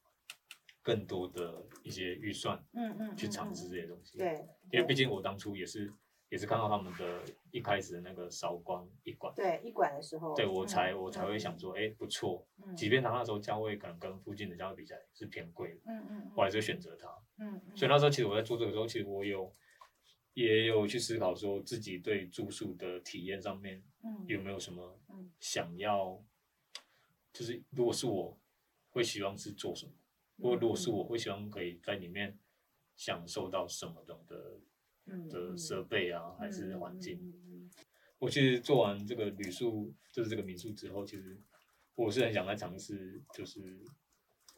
更多的一些预算，嗯嗯，去尝试这些东西。对，因为毕竟我当初也是。也是看到他们的一开始的那个韶光一馆，对一馆的时候，对我才我才会想说，哎，不错，即便他那时候价位可能跟附近的价位比起来是偏贵的，嗯嗯，我还是选择它，嗯，所以那时候其实我在做这个时候，其实我有也有去思考说自己对住宿的体验上面，嗯，有没有什么想要，就是如果是我会希望是做什么，或如果是我会希望可以在里面享受到什么的的。的设备啊，还是环境。我其实做完这个旅宿，就是这个民宿之后，其实我是很想来尝试，就是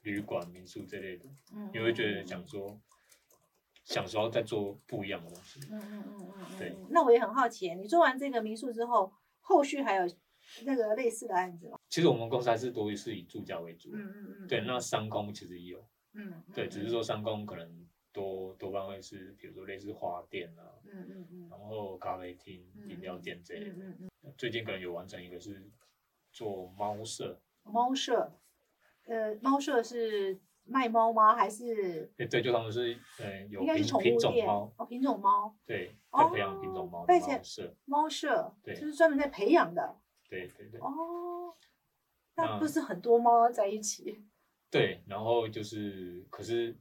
旅馆、民宿这类的。嗯，你会觉得想说，想说再做不一样的东西。嗯嗯嗯嗯。对。那我也很好奇，你做完这个民宿之后，后续还有那个类似的案子吗？其实我们公司还是多是以住家为主。嗯嗯嗯。对，那商公其实也有。嗯。对，只是说商公可能。多多半会是，比如说类似花店啊，嗯嗯嗯，然后咖啡厅、饮料店这类的。嗯嗯嗯。最近可能有完成一个是做猫舍。猫舍，呃，猫舍是卖猫吗？还是？对对，就他们是，呃，有品种猫。哦，品种猫。对，在培养品种猫。猫舍。猫舍。对。就是专门在培养的。对对对。哦。那不是很多猫在一起。对，然后就是，可是。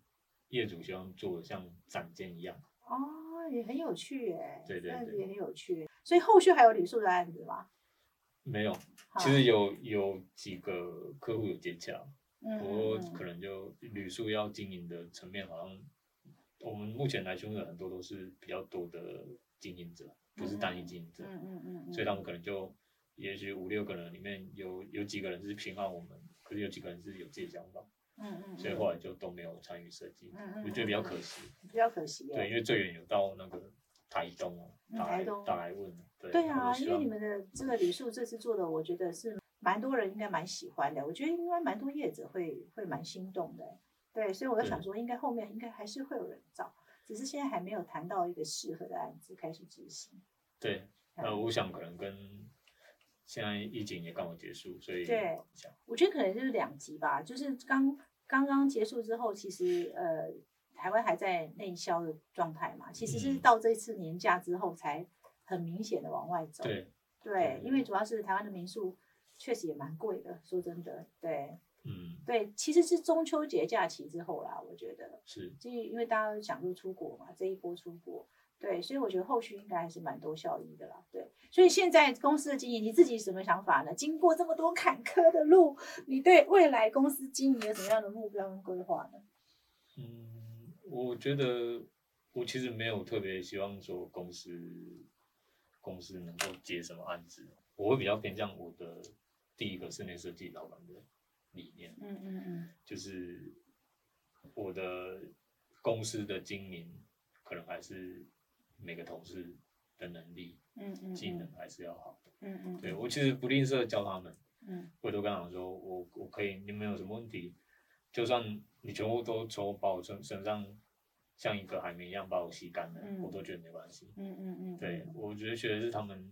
业主希望做的像展间一样哦，也很有趣耶。对对对，也很有趣。所以后续还有旅宿的案子吗？没有，其实有有几个客户有接洽，不过可能就旅宿要经营的层面，好像我们目前来凶的很多都是比较多的经营者，不是单一经营者。嗯嗯嗯。所以他们可能就也许五六个人里面有有几个人是偏好我们，可是有几个人是有自己想法。嗯嗯，所以后来就都没有参与设计，嗯嗯，我觉得比较可惜，比较可惜。对，因为最远有到那个台东哦，台东大来问，对。对啊，因为你们的这个旅宿这次做的，我觉得是蛮多人应该蛮喜欢的，我觉得应该蛮多业者会会蛮心动的。对，所以我在想说，应该后面应该还是会有人找，只是现在还没有谈到一个适合的案子开始执行。对，呃，我想可能跟。现在疫情也刚好结束，所以对，我觉得可能就是两极吧。就是刚刚刚结束之后，其实呃，台湾还在内销的状态嘛。其实是到这次年假之后，才很明显的往外走。对对，因为主要是台湾的民宿确实也蛮贵的，说真的，对，嗯，对，其实是中秋节假期之后啦，我觉得是，就因为大家都想说出国嘛，这一波出国。对，所以我觉得后续应该还是蛮多效益的啦。对，所以现在公司的经营，你自己什么想法呢？经过这么多坎坷的路，你对未来公司经营有什么样的目标跟规划呢？嗯，我觉得我其实没有特别希望说公司公司能够接什么案子，我会比较偏向我的第一个室内设计老板的理念。嗯嗯嗯，就是我的公司的经营可能还是。每个同事的能力、嗯嗯，技能还是要好的，嗯嗯，对我其实不吝啬教他们，嗯，我都跟他们说，我我可以，你们有什么问题，就算你全部都从把我身身上像一个海绵一样把我吸干了，我都觉得没关系，嗯嗯嗯，对我觉得学的是他们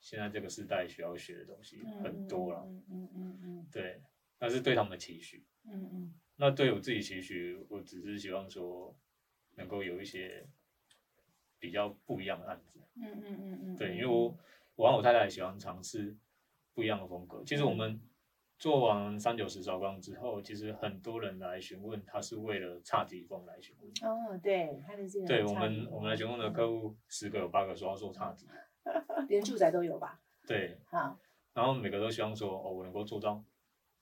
现在这个时代需要学的东西很多了，嗯嗯嗯嗯，对，那是对他们的期许，嗯嗯，那对我自己期许，我只是希望说能够有一些比较不一样的案子。嗯嗯嗯嗯。对，因为我我和我太太喜欢尝试不一样的风格。其实我们做完三九十韶光之后，其实很多人来询问，他是为了侘寂风来询问。哦，对，他的这个。对我们我们来询问的客户，十个有八个说要做侘寂。连住宅都有吧？对。好。然后每个都希望说，哦，我能够做到。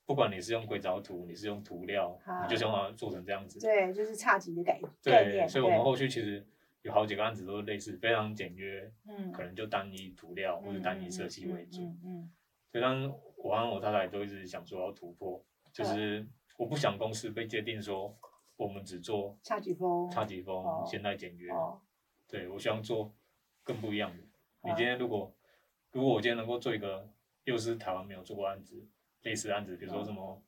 不管你是用硅藻土，你是用涂料，你就想把它做成这样子。对，就是差级的概念。所以，我们后续其实有好几个案子都是类似，非常简约，嗯，可能就单一涂料或者单一设计为主。嗯嗯。所以，当我和我太太都一直想说要突破，就是我不想公司被界定说我们只做差几风、差几风、现代简约。哦。对，我希望做更不一样的。你今天如果如果我今天能够做一个又是台湾没有做过案子。类似案子，比如说什么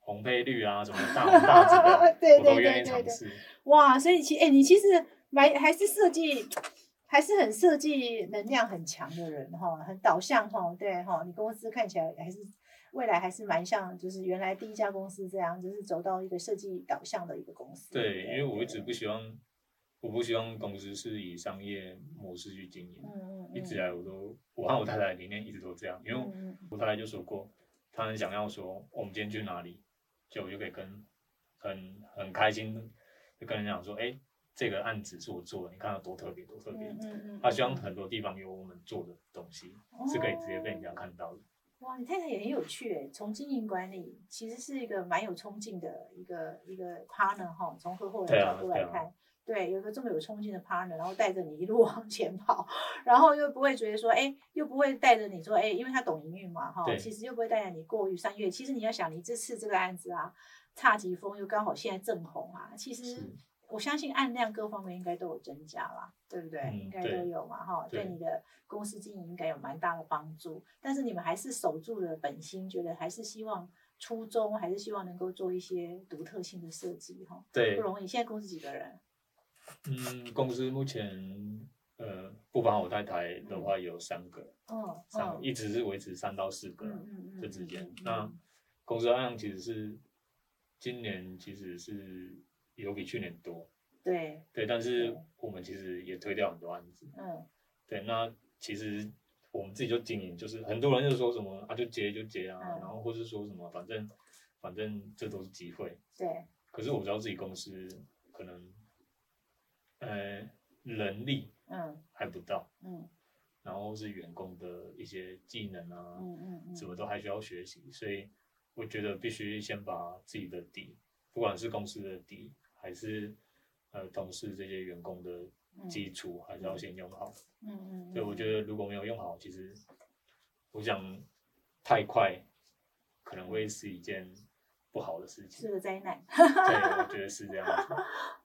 红配绿啊，什么大 红大紫的，我都愿意尝试。哇，所以其哎，你其实蛮还是设计，还是很设计能量很强的人哈，很导向哈，对哈，你公司看起来还是未来还是蛮像，就是原来第一家公司这样，就是走到一个设计导向的一个公司。对，因为我一直不希望，我不希望公司是以商业模式去经营。嗯嗯嗯。一直以来我都，我和我太太理念一直都这样，因为我太太就说过。她很想要说，我们今天去哪里，就我就可以跟很很开心，就跟人讲说，哎，这个案子是我做的，你看到多特别，多特别。嗯嗯嗯。他希望很多地方有我们做的东西，是可以直接被人家看到的。哇，你太太也很有趣诶，从经营管理其实是一个蛮有冲劲的一个一个 partner 哈，从合伙人角度来看。对，有个这么有冲劲的 partner，然后带着你一路 往前跑，然后又不会觉得说，哎，又不会带着你说，哎，因为他懂营运嘛，哈，其实又不会带着你过于三月。其实你要想，你这次这个案子啊，差疾风又刚好现在正红啊，其实我相信案量各方面应该都有增加啦，对不对？应该都有嘛，哈，对你的公司经营应该有蛮大的帮助。但是你们还是守住了本心，觉得还是希望初衷，还是希望能够做一些独特性的设计，哈，对，不容易。现在公司几个人？嗯，公司目前呃，不包我太太的话有三个，哦，三一直是维持三到四个这之间。那公司案量其实是今年其实是有比去年多，对。对，但是我们其实也推掉很多案子，嗯，对。那其实我们自己就经营，就是很多人就说什么啊，就接就接啊，然后或是说什么，反正反正这都是机会，对。可是我知道自己公司可能。呃，能力嗯。还不到嗯，然后是员工的一些技能啊嗯嗯嗯，什么都还需要学习，所以我觉得必须先把自己的底，不管是公司的底，还是呃同事这些员工的基础，还是要先用好嗯嗯，所以我觉得如果没有用好，其实我想太快可能会是一件。不好的事情是个灾难，对，我 觉得是这样子。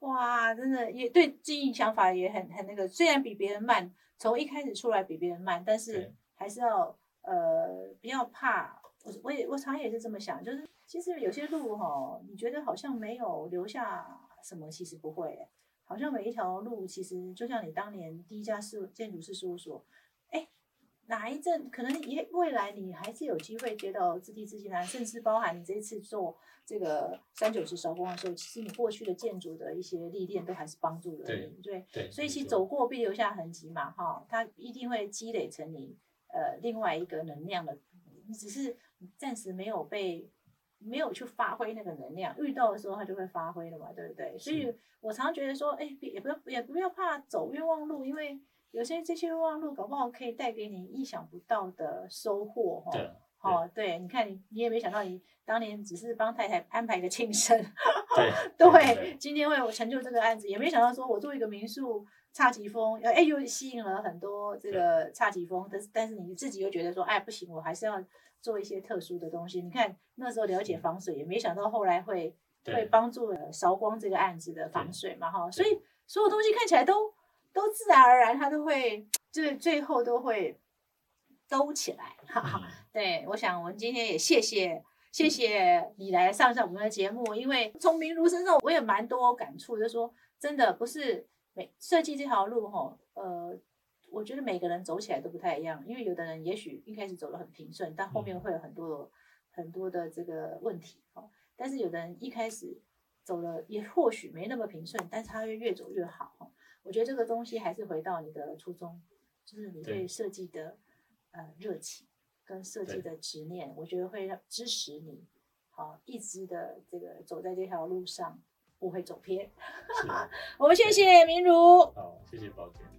哇，真的也对经营想法也很很那个，虽然比别人慢，从一开始出来比别人慢，但是还是要呃不要怕。我我也我常也是这么想，就是其实有些路哈，你觉得好像没有留下什么，其实不会，好像每一条路其实就像你当年第一家事建筑师事务所。哎哪一阵可能也未来你还是有机会接到自地自建单，甚至包含你这次做这个三九十烧光的时候，其实你过去的建筑的一些历练都还是帮助了你，对对，所以其实走过必留下痕迹嘛，哈，它一定会积累成你呃另外一个能量的，你只是暂时没有被没有去发挥那个能量，遇到的时候他就会发挥了嘛，对不对？所以我常觉得说，哎，也不要也不要怕走冤枉路，因为。有些这些冤枉路，搞不好可以带给你意想不到的收获哈。对，哦，对，你看你你也没想到，你当年只是帮太太安排个庆生，对，对，今天会有成就这个案子，也没想到说我做一个民宿差级风，哎，又吸引了很多这个差级风，但是但是你自己又觉得说，哎，不行，我还是要做一些特殊的东西。你看那时候了解防水，也没想到后来会会帮助了韶光这个案子的防水嘛，哈，所以所有东西看起来都。都自然而然，它都会最最后都会兜起来。哈哈，对，我想我们今天也谢谢谢谢你来上上我们的节目，因为从明如身上我也蛮多感触，就说真的不是每设计这条路哈，呃，我觉得每个人走起来都不太一样，因为有的人也许一开始走得很平顺，但后面会有很多很多的这个问题哈。但是有的人一开始走了也或许没那么平顺，但是他会越走越好。我觉得这个东西还是回到你的初衷，就是你对设计的呃热情跟设计的执念，我觉得会让支持你，好一直的这个走在这条路上不会走偏。我们谢谢明如，好，谢谢宝姐。